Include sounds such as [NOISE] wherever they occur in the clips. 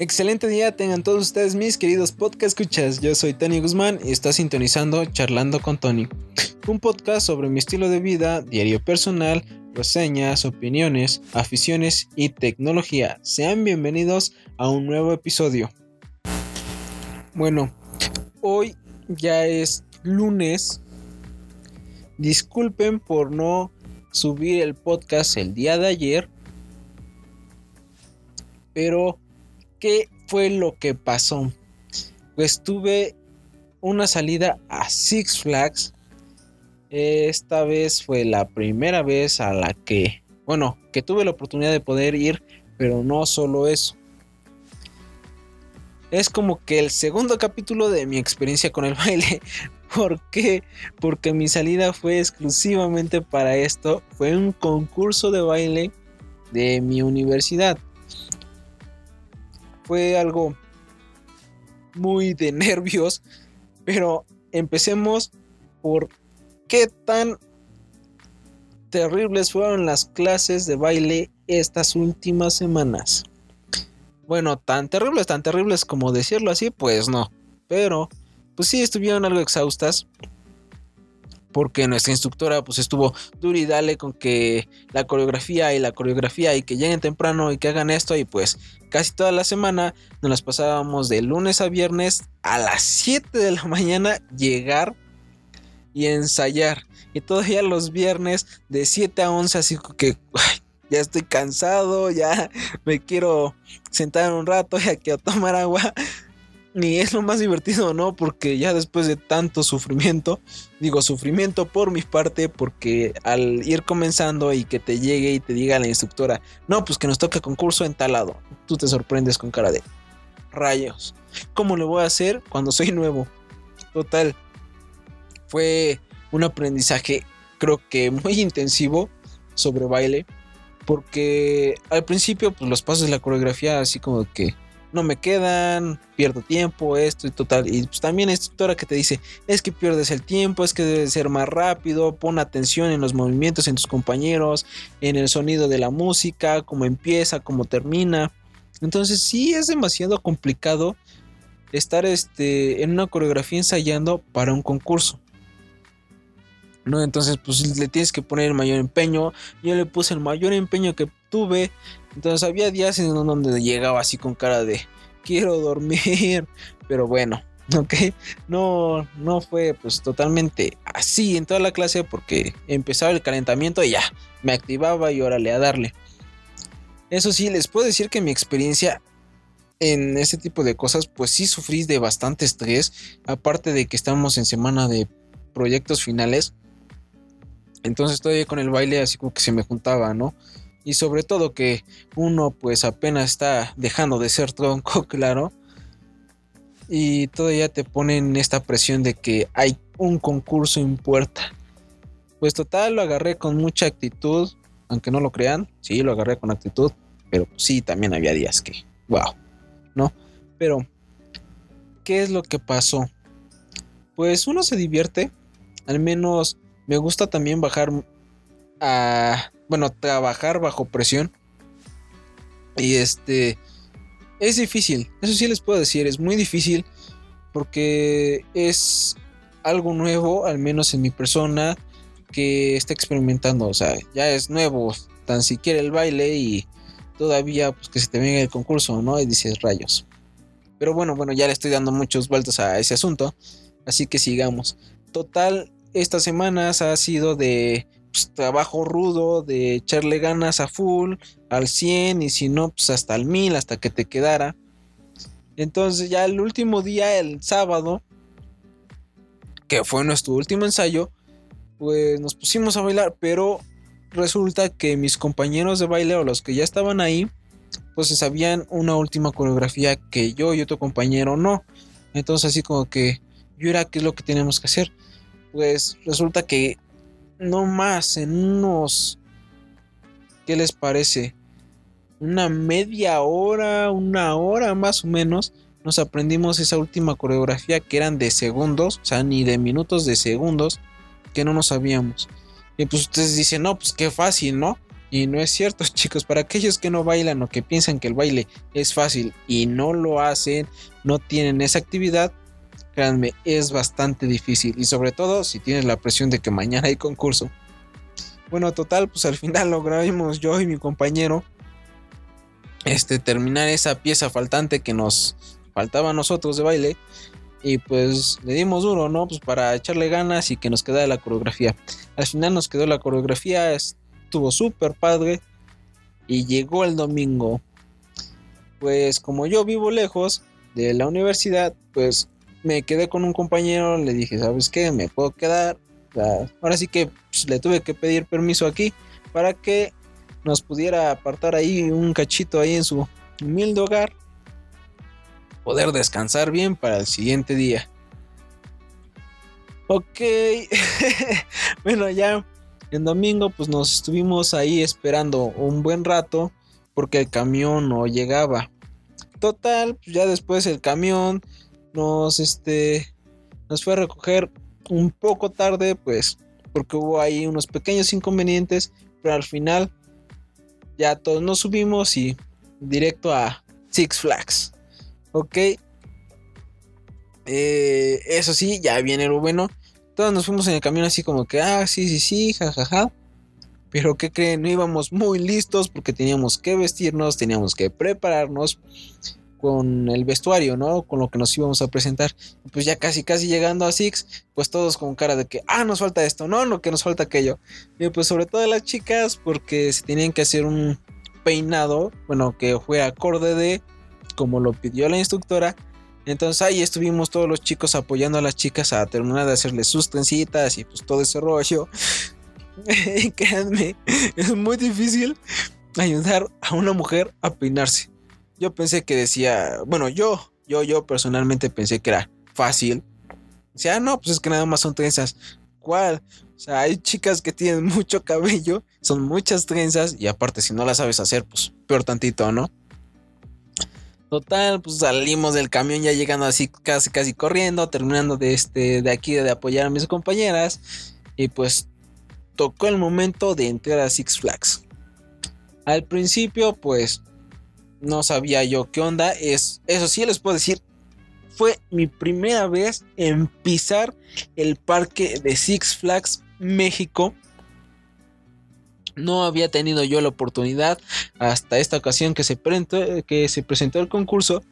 Excelente día tengan todos ustedes mis queridos podcast escuchas. Yo soy Tony Guzmán y está sintonizando Charlando con Tony. Un podcast sobre mi estilo de vida, diario personal, reseñas, opiniones, aficiones y tecnología. Sean bienvenidos a un nuevo episodio. Bueno, hoy ya es lunes. Disculpen por no subir el podcast el día de ayer. Pero ¿Qué fue lo que pasó? Pues tuve una salida a Six Flags. Esta vez fue la primera vez a la que, bueno, que tuve la oportunidad de poder ir, pero no solo eso. Es como que el segundo capítulo de mi experiencia con el [LAUGHS] baile. ¿Por qué? Porque mi salida fue exclusivamente para esto. Fue un concurso de baile de mi universidad fue algo muy de [LAUGHS] nervios, pero empecemos por qué tan terribles fueron las clases de baile estas últimas semanas. Bueno, tan terribles, tan terribles como decirlo así, pues no. Pero, pues sí, estuvieron algo exhaustas porque nuestra instructora pues estuvo duro y dale con que la coreografía y la coreografía y que lleguen temprano y que hagan esto y pues casi toda la semana nos las pasábamos de lunes a viernes a las 7 de la mañana llegar y ensayar. Y todavía los viernes de 7 a 11 así que ya estoy cansado, ya me quiero sentar un rato, ya quiero tomar agua ni [LAUGHS] es lo más divertido, ¿no? Porque ya después de tanto sufrimiento, digo sufrimiento por mi parte, porque al ir comenzando y que te llegue y te diga la instructora, no, pues que nos toca concurso en tal lado, tú te sorprendes con cara de rayos. ¿Cómo lo voy a hacer cuando soy nuevo? Total, fue un aprendizaje creo que muy intensivo sobre baile, porque al principio pues los pasos de la coreografía así como que no me quedan, pierdo tiempo, esto y total. Y pues también es instructora que te dice, es que pierdes el tiempo, es que debes ser más rápido, pon atención en los movimientos, en tus compañeros, en el sonido de la música, cómo empieza, cómo termina. Entonces sí es demasiado complicado estar este, en una coreografía ensayando para un concurso. Entonces, pues le tienes que poner el mayor empeño. Yo le puse el mayor empeño que tuve. Entonces había días en donde llegaba así con cara de quiero dormir. [LAUGHS] Pero bueno, [LAUGHS] ok. No, no fue pues totalmente así en toda la clase porque empezaba el calentamiento y ya, me activaba y órale a darle. Eso sí, les puedo decir que mi experiencia en este tipo de cosas, pues sí sufrí de bastante estrés. Aparte de que estamos en semana de proyectos finales. Entonces estoy con el baile así como que se me juntaba, ¿no? Y sobre todo que uno pues apenas está dejando de ser tronco, [LAUGHS] claro. Y todavía te ponen esta presión de que hay un concurso en puerta. Pues total, lo agarré con mucha actitud, aunque no lo crean, sí, lo agarré con actitud, pero sí, también había días que, wow, ¿no? Pero, ¿qué es lo que pasó? Pues uno se divierte, al menos me gusta también bajar a, bueno, trabajar bajo presión. Y este, es difícil, eso sí les puedo decir, es muy difícil porque es algo nuevo, al menos en mi persona, que está experimentando, o sea, ya es nuevo, tan siquiera el baile y todavía pues que se te venga el concurso, ¿no? Y dices rayos. Pero bueno, bueno, ya le estoy dando muchos vueltas a ese asunto, así que sigamos. Total, estas semanas ha sido de pues, trabajo rudo, de echarle ganas a full, al 100 y si no, pues hasta el 1000, hasta que te quedara. Entonces ya el último día, el sábado, que fue nuestro último ensayo, pues nos pusimos a bailar, pero resulta que mis compañeros de baile o los que ya estaban ahí, pues sabían una última coreografía que yo y otro compañero no. Entonces así como que yo era qué es lo que tenemos que hacer pues resulta que no más en unos, ¿qué les parece? Una media hora, una hora más o menos, nos aprendimos esa última coreografía que eran de segundos, o sea, ni de minutos, de segundos, que no nos sabíamos. Y pues ustedes dicen, no, pues qué fácil, ¿no? Y no es cierto, [LAUGHS] chicos, para aquellos que no bailan o que piensan que el baile es fácil y no lo hacen, no tienen esa actividad, créanme, es bastante difícil. Y sobre todo si tienes la presión de que mañana hay concurso. Bueno, total, pues al final logramos yo y mi compañero este, terminar esa pieza faltante que nos faltaba a nosotros de baile. Y pues le dimos duro, ¿no? Pues para echarle ganas y que nos quedara la coreografía. Al final nos quedó la coreografía, estuvo súper padre. Y llegó el domingo. Pues como yo vivo lejos de la universidad, pues me quedé con un compañero, le dije, ¿sabes qué? Me puedo quedar. ahora sí que pues, le tuve que pedir permiso aquí para que nos pudiera apartar ahí un cachito ahí en su humilde hogar, poder descansar bien para el siguiente día. Ok, [LAUGHS] bueno ya en domingo pues nos estuvimos ahí esperando un buen rato porque el camión no llegaba. Total, pues ya después el camión nos este nos fue a recoger un poco tarde pues porque hubo ahí unos pequeños inconvenientes, pero al final ya todos nos subimos y directo a Six Flags. Ok. Eh, eso sí, ya viene lo bueno. Todos nos fuimos en el camión así como que, ah, sí, sí, sí, jajaja. Pero ¿qué creen? No íbamos muy listos porque teníamos que vestirnos, teníamos que prepararnos con el vestuario, ¿no? Con lo que nos íbamos a presentar. Pues ya casi, casi llegando a Six, pues todos con cara de que, ah, nos falta esto, no, no, que nos falta aquello. Y pues sobre todo las chicas, porque se tenían que hacer un peinado, bueno, que fue acorde de como lo pidió la instructora. Entonces ahí estuvimos todos los chicos apoyando a las chicas a terminar de hacerles sus trencitas y pues todo ese rollo. [LAUGHS] créanme, es muy difícil ayudar a una mujer a peinarse. Yo pensé que decía, bueno, yo, yo, yo personalmente pensé que era fácil. O sea, no, pues es que nada más son trenzas. ¿Cuál? O sea, hay chicas que tienen [LAUGHS] mucho cabello, son muchas trenzas y aparte si no las sabes hacer, pues peor tantito, ¿no? Total, pues salimos del camión ya llegando así casi casi corriendo, terminando de este de aquí de apoyar a mis compañeras y pues tocó el momento de entrar a Six Flags. Al principio, pues no sabía yo qué onda. Es, eso sí les puedo decir, fue mi primera vez en pisar el parque de Six Flags México. No había tenido yo la oportunidad hasta esta ocasión que se, presentó, que se presentó el concurso.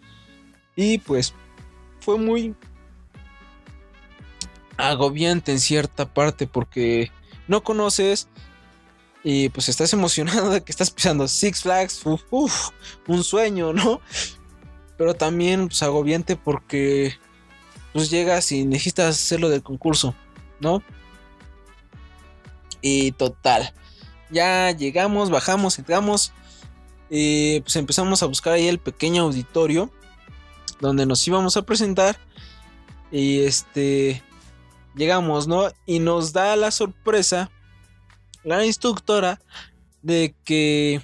Y pues fue muy agobiante en cierta parte porque no conoces y pues estás emocionado de que estás pisando Six Flags, un sueño, ¿no? Pero también pues agobiante porque pues llegas y necesitas hacerlo del concurso, ¿no? Y total, ya llegamos, bajamos, entramos y pues empezamos a buscar ahí el pequeño auditorio donde nos íbamos a presentar y este llegamos, ¿no? Y nos da la sorpresa la instructora de que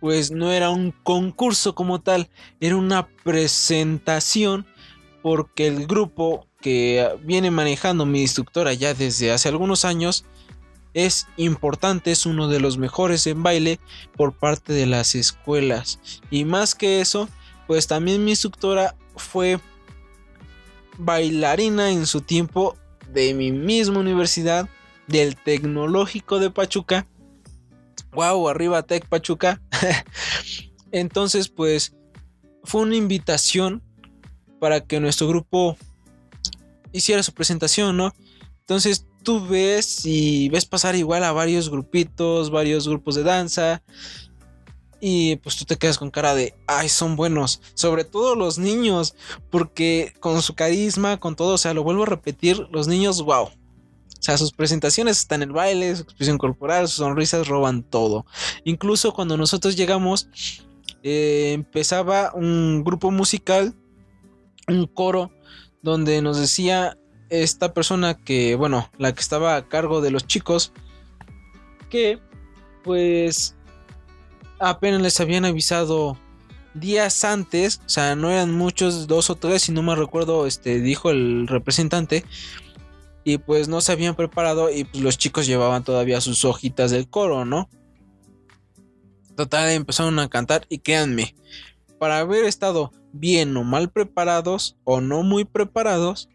pues no era un concurso como tal, era una presentación porque el grupo que viene manejando mi instructora ya desde hace algunos años es importante, es uno de los mejores en baile por parte de las escuelas. Y más que eso, pues también mi instructora fue bailarina en su tiempo de mi misma universidad del Tecnológico de Pachuca. Wow, arriba Tec Pachuca. [LAUGHS] Entonces, pues fue una invitación para que nuestro grupo hiciera su presentación, ¿no? Entonces tú ves y ves pasar igual a varios grupitos, varios grupos de danza. Y pues tú te quedas con cara de, ay, son buenos. Sobre todo los niños, porque con su carisma, con todo, o sea, lo vuelvo a repetir, los niños, wow, sea, sus presentaciones están en el baile, su expresión corporal, sus sonrisas roban todo. Incluso cuando nosotros llegamos, eh, empezaba un grupo musical, un coro, donde nos decía esta persona que, bueno, la que estaba a cargo de los chicos, que pues apenas les habían avisado días antes, o sea, no eran muchos, dos o tres, si no me recuerdo, este, dijo el representante, y pues no se habían preparado y pues los chicos llevaban todavía sus hojitas del coro, ¿no? Total, empezaron a cantar y créanme, para haber estado bien o mal preparados o no muy preparados,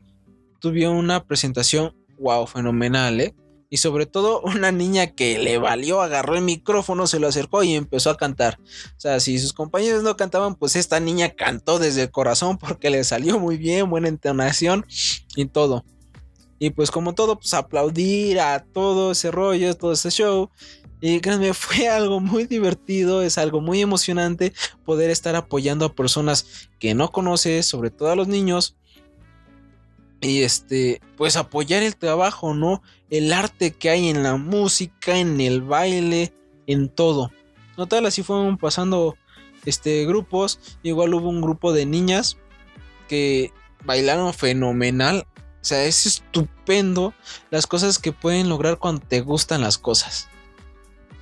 tuvieron una presentación wow, fenomenal, ¿eh? Y sobre todo [LAUGHS] una niña que le valió, agarró el micrófono, se lo acercó y empezó a cantar. O sea, si sus compañeros no cantaban, pues esta niña cantó desde el corazón porque le salió muy bien, buena entonación y todo. Y pues como todo, pues aplaudir a todo ese rollo, todo ese show. Y créanme, [LAUGHS] fue algo muy divertido, es algo muy emocionante poder estar apoyando a personas que no conoces, sobre todo a los niños. Y este, pues apoyar el trabajo, ¿no? El arte que hay en la música, en el baile, en todo. No tal, así fueron pasando este grupos. Igual hubo un grupo de niñas que bailaron fenomenal. O sea, es estupendo las cosas que pueden lograr cuando te gustan las cosas.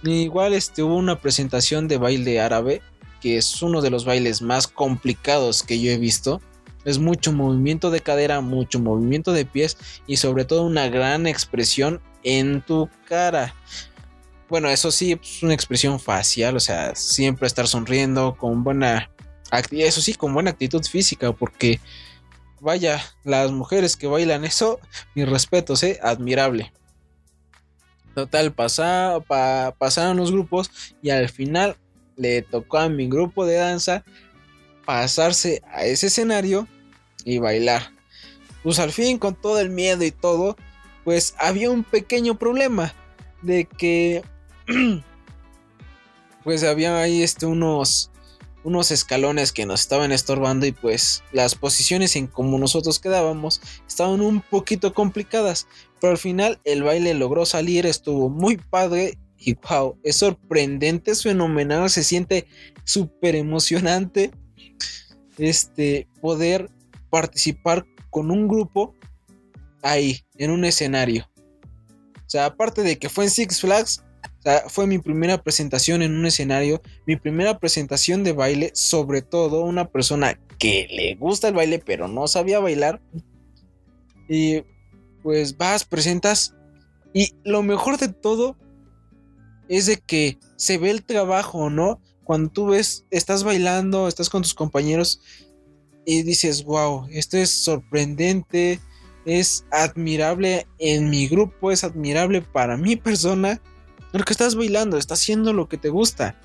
Igual este, hubo una presentación de baile árabe, que es uno de los bailes más complicados que yo he visto. Es mucho movimiento de cadera, mucho movimiento de pies y sobre todo una gran expresión en tu cara. Bueno, eso sí, es pues, una expresión facial, o sea, siempre estar sonriendo con buena eso sí, con buena actitud física, porque vaya, las mujeres que bailan eso, mi respeto, ¿eh? admirable. Total, pasaron los grupos y al final le tocó a mi grupo de danza pasarse a ese escenario y bailar. Pues al fin, con todo el miedo y todo, pues había un pequeño problema de que [CLEARS THROAT] pues había ahí este unos unos escalones que nos estaban estorbando y pues las posiciones en como nosotros quedábamos estaban un poquito complicadas, pero al final el baile logró salir, estuvo muy padre y wow, es sorprendente, es fenomenal, se siente súper emocionante este poder participar con un grupo ahí en un escenario. O sea, aparte de que fue en Six Flags, fue mi primera presentación en un escenario, mi primera presentación de baile, sobre todo una persona que le gusta el baile pero no sabía bailar. Y pues vas, presentas y lo mejor de todo es de que se ve el trabajo, ¿no? Cuando tú ves, estás bailando, estás con tus compañeros y dices, wow, esto es sorprendente, es admirable en mi grupo, es admirable para mi persona porque estás bailando, estás haciendo lo que te gusta.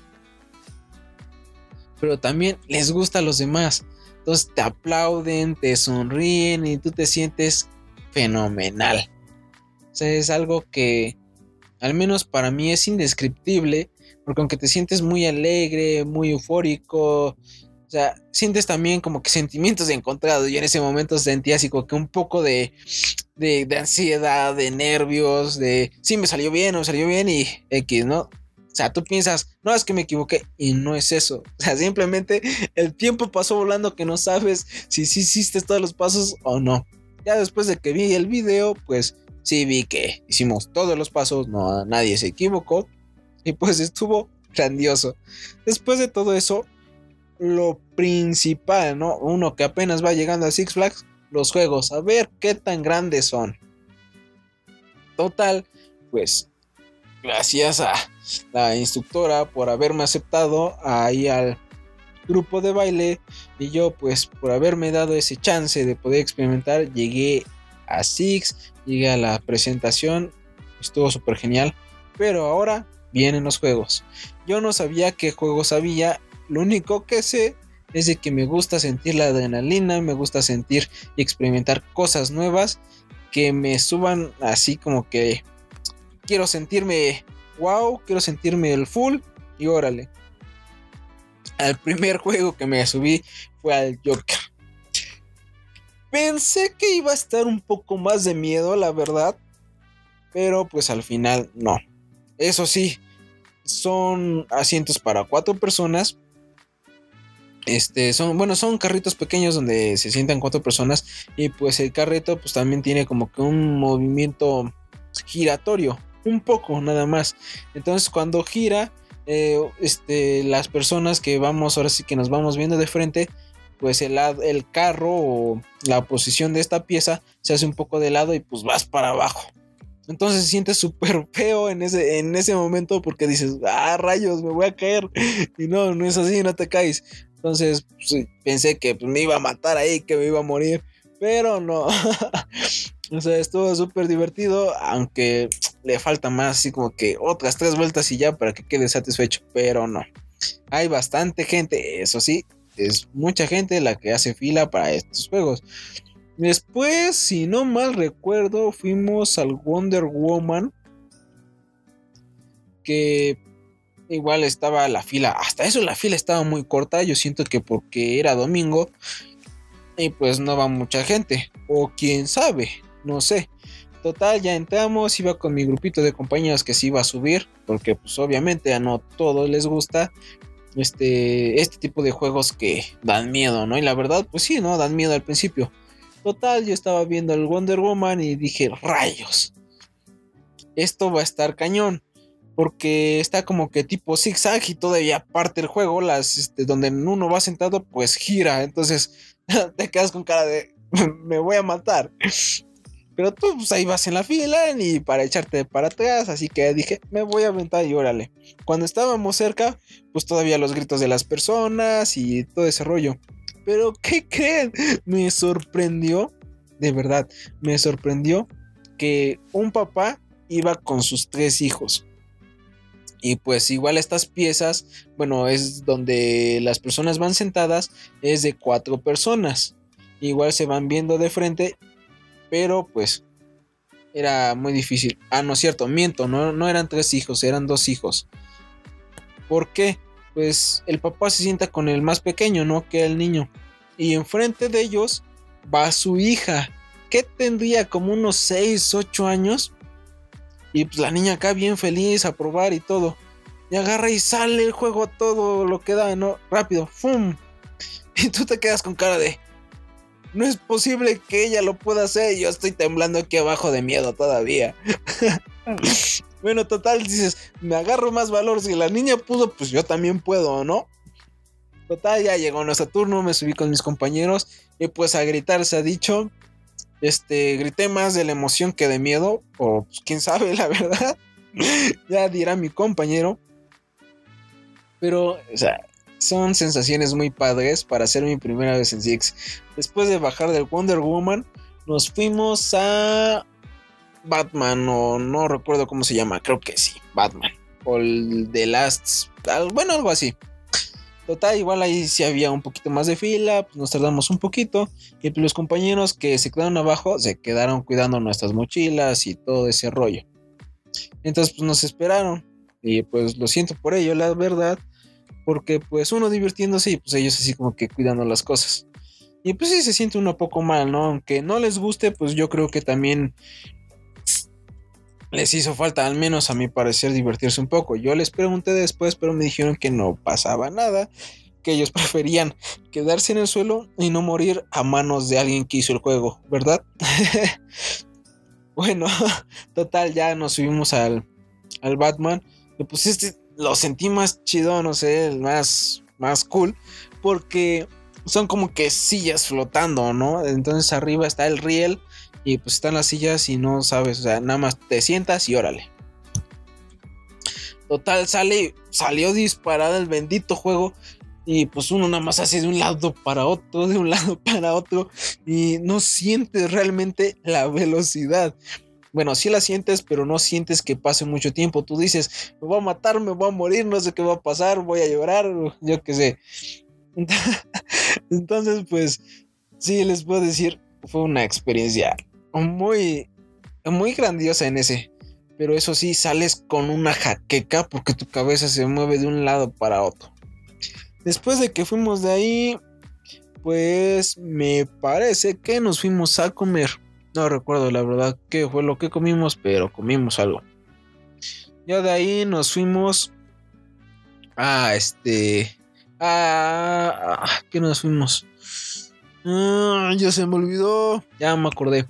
Pero también les gusta a los demás. Entonces te aplauden, te sonríen y tú te sientes fenomenal. O sea, es algo que al menos para mí es indescriptible. Porque aunque te sientes muy alegre, muy eufórico, o sea, sientes también como que sentimientos encontrados. Y en ese momento sentía así como que un poco de, de, ansiedad, de nervios, de sí me salió bien o me salió bien y X, ¿no? O sea, tú piensas, no es que me equivoqué y no es eso. O sea, simplemente [LAUGHS] el tiempo pasó volando que no sabes si sí hiciste todos los pasos o no. Ya después de que vi el video, pues sí vi que hicimos todos los pasos, no nadie se equivocó y pues estuvo grandioso. Después de todo eso, lo principal, ¿no? Uno que apenas va llegando a Six Flags, los juegos, a ver qué tan grandes son. Total, pues gracias a la instructora por haberme aceptado ahí al grupo de baile y yo pues por haberme dado ese chance de poder experimentar llegué a Six, llegué a la presentación, estuvo súper genial, pero ahora vienen los juegos. Yo no sabía qué juegos había lo único que sé es de que me gusta sentir la adrenalina, me gusta sentir y experimentar cosas nuevas que me suban así como que quiero sentirme wow, quiero sentirme el full y órale. Al primer juego que me subí fue al Joker. Pensé que iba a estar un poco más de miedo, la verdad, pero pues al final no. Eso sí, son asientos para cuatro personas este, son, bueno, son carritos pequeños donde se sientan cuatro personas y pues el carrito pues también tiene como que un movimiento giratorio, un poco nada más. Entonces cuando gira, eh, este, las personas que vamos, ahora sí que nos vamos viendo de frente, pues el, el carro o la posición de esta pieza se hace un poco de lado y pues vas para abajo. Entonces se siente súper [LAUGHS] feo en ese, en ese momento porque dices, ah, rayos, me voy a caer. [LAUGHS] Y no, no es así, no te caes. Entonces pues, pensé que pues, me iba a matar ahí, que me iba a morir. Pero no. [LAUGHS] o sea, estuvo súper divertido, aunque le falta más, así como que otras tres vueltas y ya para que quede satisfecho. Pero no. Hay bastante gente, eso sí, es mucha gente la que hace fila para estos juegos. Después, si no mal recuerdo, fuimos al Wonder Woman. Que igual estaba la fila. Hasta eso la fila estaba muy corta. Yo siento que porque era domingo. Y pues no va mucha gente. O quién sabe. No sé. Total, ya entramos. Iba con mi grupito de compañeros que se iba a subir. Porque pues obviamente a no todos les gusta. Este, este tipo de juegos que dan miedo, ¿no? Y la verdad, pues sí, ¿no? Dan miedo al principio. Total, yo estaba viendo el Wonder Woman y dije, rayos, esto va a estar cañón. Porque está como que tipo zigzag y todavía parte el juego, las, este, donde uno va sentado, pues gira. Entonces [LAUGHS] te quedas con cara de, [LAUGHS] me voy a matar. Pero tú pues ahí vas en la fila y para echarte para atrás, así que dije, me voy a aventar y órale. Cuando estábamos cerca, pues todavía los gritos de las personas y todo ese rollo. Pero ¿qué creen? Me sorprendió, de verdad, me sorprendió que un papá iba con sus tres hijos. Y pues igual estas piezas, bueno, es donde las personas van sentadas, es de cuatro personas. Igual se van viendo de frente, pero pues era muy difícil. Ah, no es cierto, miento, no, no eran tres hijos, eran dos hijos. ¿Por qué? Pues el papá se sienta con el más pequeño, ¿no? Que el niño. Y enfrente de ellos va su hija, que tendría como unos 6, 8 años. Y pues la niña acá bien feliz a probar y todo. Y agarra y sale el juego todo lo que da, ¿no? Rápido, ¡fum! [LAUGHS] Y tú te quedas con cara de... No es posible que ella lo pueda hacer. Yo estoy temblando aquí abajo de miedo todavía. [LAUGHS] Bueno, total, dices, me agarro más valor. Si la niña pudo, pues yo también puedo, ¿no? Total, ya llegó nuestro turno, me subí con mis compañeros y pues a gritar se ha dicho. Este, grité más de la emoción que de miedo, o pues, quién sabe, la verdad. [LAUGHS] ya dirá mi compañero. Pero, o sea, son sensaciones muy padres para hacer mi primera vez en Six. Después de bajar del Wonder Woman, nos fuimos a Batman o no recuerdo cómo se llama, creo que sí, Batman. O el The Last, bueno, algo así. Total, igual ahí sí había un poquito más de fila, pues nos tardamos un poquito. Y pues los compañeros que se quedaron abajo se quedaron cuidando nuestras mochilas y todo ese rollo. Entonces pues nos esperaron. Y pues lo siento por ello, la verdad. Porque pues uno divirtiéndose y pues ellos así como que cuidando las cosas. Y pues sí se siente uno poco mal, ¿no? Aunque no les guste, pues yo creo que también les hizo falta, al menos a mi parecer, divertirse un poco. Yo les pregunté después, pero me dijeron que no pasaba nada, que ellos [LAUGHS] preferían quedarse en el suelo y no morir a manos de alguien que hizo el juego, ¿verdad? [LAUGHS] bueno, [LAUGHS] total, ya nos subimos al, al Batman. Y pues este lo sentí más chido, no sé, más, más cool, porque son como que sillas flotando, ¿no? Entonces arriba está el riel y pues están las sillas y no sabes, o sea, nada más te sientas y órale. Total, sale, salió disparado el bendito juego y pues uno nada más hace de un lado para otro, de un lado para otro y no sientes realmente la velocidad. Bueno, sí la sientes, pero no sientes que pase mucho tiempo. Tú dices, me voy a matar, me voy a morir, no sé qué va a pasar, voy a llorar, [LAUGHS] yo qué sé. [LAUGHS] Entonces, pues sí, les puedo decir, fue una experiencia muy, muy grandiosa en ese. Pero eso sí, sales con una jaqueca porque tu cabeza se mueve de un lado para otro. Después de que fuimos de ahí, pues me parece que nos fuimos a comer. No recuerdo la verdad qué fue lo que comimos, pero comimos algo. Ya de ahí nos fuimos a este. A. ¿Qué nos fuimos? Ah, ya se me olvidó. Ya me acordé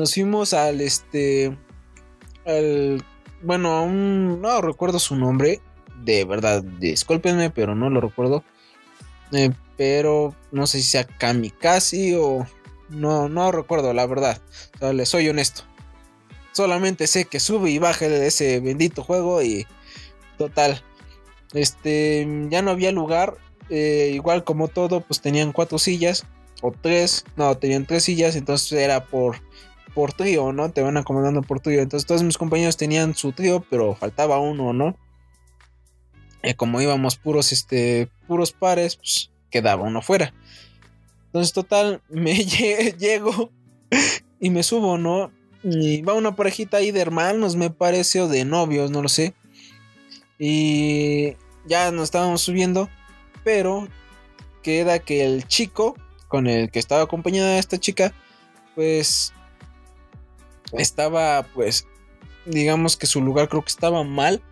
nos fuimos al este al bueno no recuerdo su nombre de verdad discúlpenme pero no lo recuerdo eh, pero no sé si sea Kamikaze o no no recuerdo la verdad o soy honesto solamente sé que sube y baja de ese bendito juego y total. Este, ya no había lugar. Eh, igual como todo, pues tenían cuatro sillas o tres. No, tenían tres sillas, entonces era por por trío, ¿no? Te van acomodando por trío. Entonces todos mis compañeros tenían su trío, pero faltaba uno, ¿no? Eh, como íbamos puros, este, puros pares, pues quedaba uno fuera. Entonces, total, [LAUGHS] me llego y me subo, ¿no? Y va una parejita ahí de hermanos, me parece, o de novios, no lo sé. Y ya nos estábamos subiendo, pero queda que el chico con el que estaba acompañada esta chica, pues estaba, pues, digamos que su lugar creo que estaba mal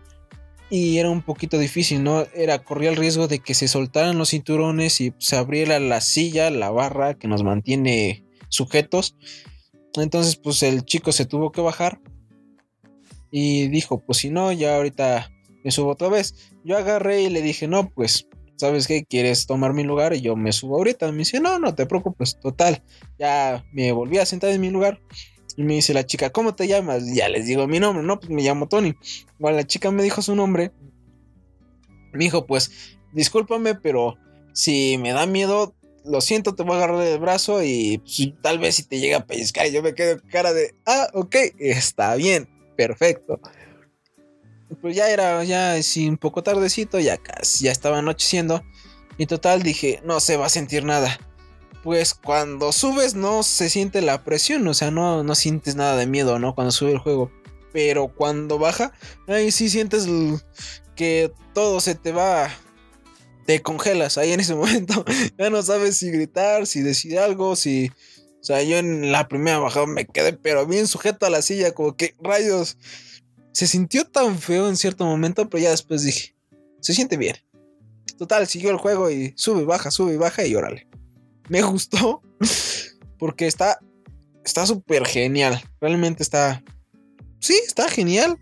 y era un poquito difícil, ¿no? Era, corría el riesgo de que se soltaran los cinturones y se abriera la silla, la barra que nos mantiene sujetos. Entonces, pues el chico se tuvo que bajar y dijo, pues si no, ya ahorita me subo otra vez. Yo agarré y le dije, no, pues, ¿sabes qué? ¿Quieres tomar mi lugar? Y yo me subo ahorita. Me dice, no, no te preocupes, total. Ya me volví a sentar en mi lugar. Y me dice la chica, ¿cómo te llamas? ya les digo mi nombre, no, pues me llamo Tony. Bueno, la chica me dijo su nombre. Me dijo, pues, discúlpame, pero si me da miedo, lo siento, te voy a agarrar el brazo y pues, tal vez si te llega a pellizcar. Yo me quedo cara de, ah, ok, está bien, perfecto. Pues ya era, ya sí, un poco tardecito, ya casi, ya estaba anocheciendo. Y total dije, no se va a sentir nada pues cuando subes no se siente la presión, o sea, no, no sientes nada de miedo, ¿no? Cuando sube el juego. Pero cuando baja, ahí sí sientes que todo se te va, te congelas ahí en ese [LAUGHS] momento. ya no sabes si gritar, si decir algo, si... O sea, yo en la primera bajada me quedé pero bien sujeto a la silla, como que rayos. Se sintió tan feo en cierto momento, pero ya después dije, se siente bien. Total, siguió el juego y sube, baja, sube y baja y órale me gustó porque está está súper genial. Realmente está sí, está genial.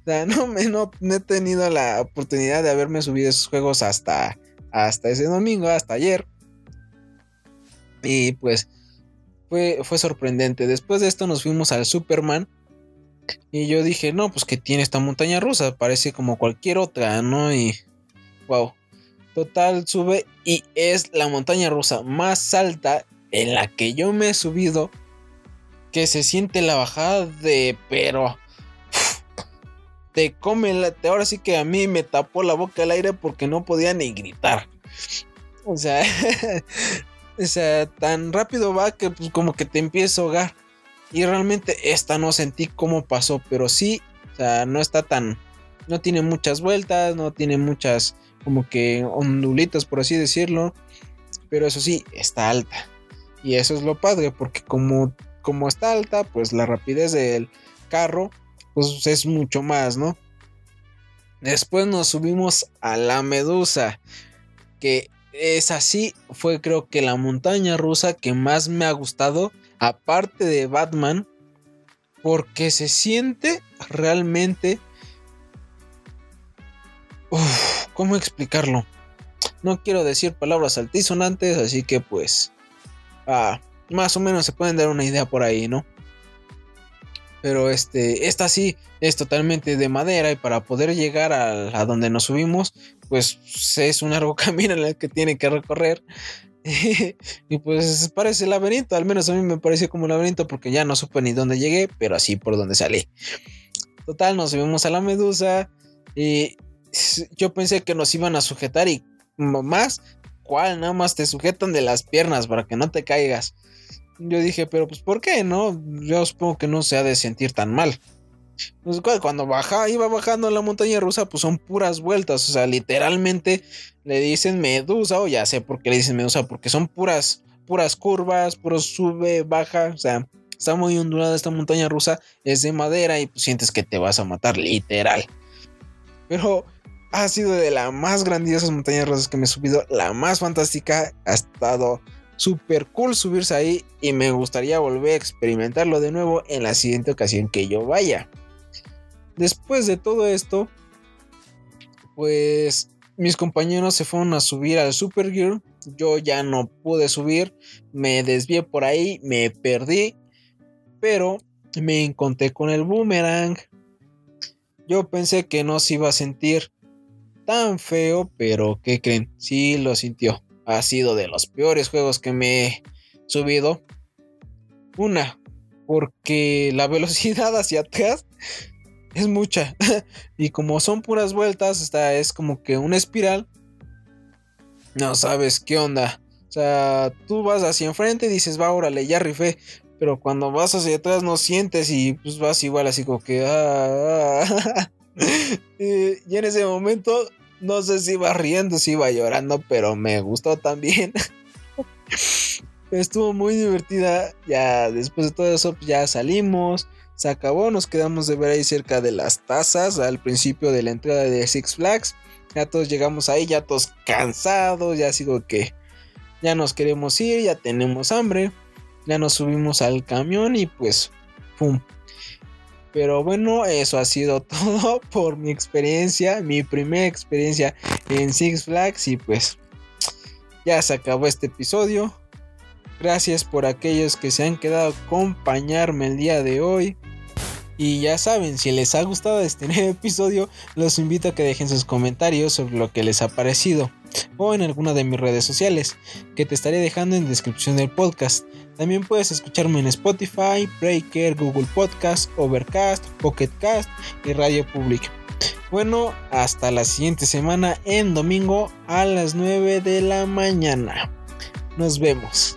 O sea, no me no, he tenido la oportunidad de haberme subido esos juegos hasta hasta ese domingo, hasta ayer. Y pues fue, fue sorprendente. Después de esto nos fuimos al Superman. Y yo dije, no, pues que tiene esta montaña rusa. Parece como cualquier otra, ¿no? Y wow. Total sube y es la montaña rusa más alta en la que yo me he subido. Que se siente la bajada de pero te come la, ahora sí que a mí me tapó la boca el aire porque no podía ni gritar. O sea, [LAUGHS] o sea, tan rápido va que pues, como que te empiezo a ahogar. Y realmente esta no sentí cómo pasó, pero sí, o sea, no está tan, no tiene muchas vueltas, no tiene muchas como que ondulitas, por así decirlo. Pero eso sí, está alta. Y eso es lo padre, porque como, como está alta, pues la rapidez del carro, pues es mucho más, ¿no? Después nos subimos a la Medusa, que es así, fue creo que la montaña rusa que más me ha gustado, aparte de Batman, porque se siente realmente ¿Cómo explicarlo? No quiero decir palabras altisonantes, así que pues... Ah, más o menos se pueden dar una idea por ahí, ¿no? Pero este, esta sí es totalmente de madera y para poder llegar a, donde nos subimos, pues es un largo [LAUGHS] camino en el que tiene que recorrer. [LAUGHS] y pues parece laberinto, al menos a mí me pareció como un laberinto porque ya no supe ni dónde llegué, pero así por donde salí. Total, nos subimos a la medusa y yo pensé que nos iban a sujetar y más, ¿cuál? Nada más te sujetan de las piernas para que no te caigas. Yo dije, pero pues ¿por qué? No, yo supongo que no se ha de sentir tan mal. Pues, cuando baja, iba bajando la montaña rusa, pues son puras vueltas. O sea, literalmente le dicen medusa, o ya sé por qué le dicen medusa, porque son puras, puras curvas, puros sube, baja. O sea, está muy ondulada esta montaña rusa, es de madera y pues, sientes que te vas a matar, literal. Pero ha sido de las más grandiosas montañas rusas que me he subido, la más fantástica, ha estado súper cool subirse ahí y me gustaría volver a experimentarlo de nuevo en la siguiente ocasión que yo vaya. Después de todo esto, pues mis compañeros se fueron a subir al Supergirl, yo ya no pude subir, me desvié por ahí, me perdí, pero me encontré con el boomerang. Yo pensé que no se iba a sentir tan feo, pero ¿qué creen? Sí lo sintió. Ha sido de los peores juegos que me he subido. Una, porque la [LAUGHS] velocidad hacia atrás es mucha. [LAUGHS] y como son puras vueltas, está, es como que una espiral. No sabes qué onda. O sea, tú vas hacia enfrente y dices, va, órale, ya rifé. Pero cuando vas hacia atrás no sientes y pues vas igual así como que... Ah, ah. [LAUGHS] [LAUGHS] y, en ese momento no sé si iba riendo, si iba llorando, pero me gustó también. [LAUGHS] Estuvo muy divertida. Ya después de todo eso, pues, ya salimos. Se acabó, nos quedamos de ver ahí cerca de las tazas al principio de la entrada de Six Flags. Ya todos llegamos ahí, ya todos cansados, ya sigo que ya nos queremos ir, ya tenemos hambre. Ya nos subimos al camión y pues, ¡pum! Pero bueno, eso ha sido [LAUGHS] todo por mi experiencia, mi primera experiencia en Six Flags y pues ya se acabó este episodio. Gracias por aquellos que se han quedado a acompañarme el día de hoy. Y ya saben, si les ha gustado este [LAUGHS] nuevo episodio, los invito a que dejen sus comentarios sobre lo que les ha parecido o en alguna de mis redes sociales, que te estaré dejando en descripción del podcast. También puedes escucharme en Spotify, Breaker, Google Podcast, Overcast, Pocket Cast y Radio Public. Bueno, hasta la siguiente semana en domingo a las 9 de la mañana. Nos vemos.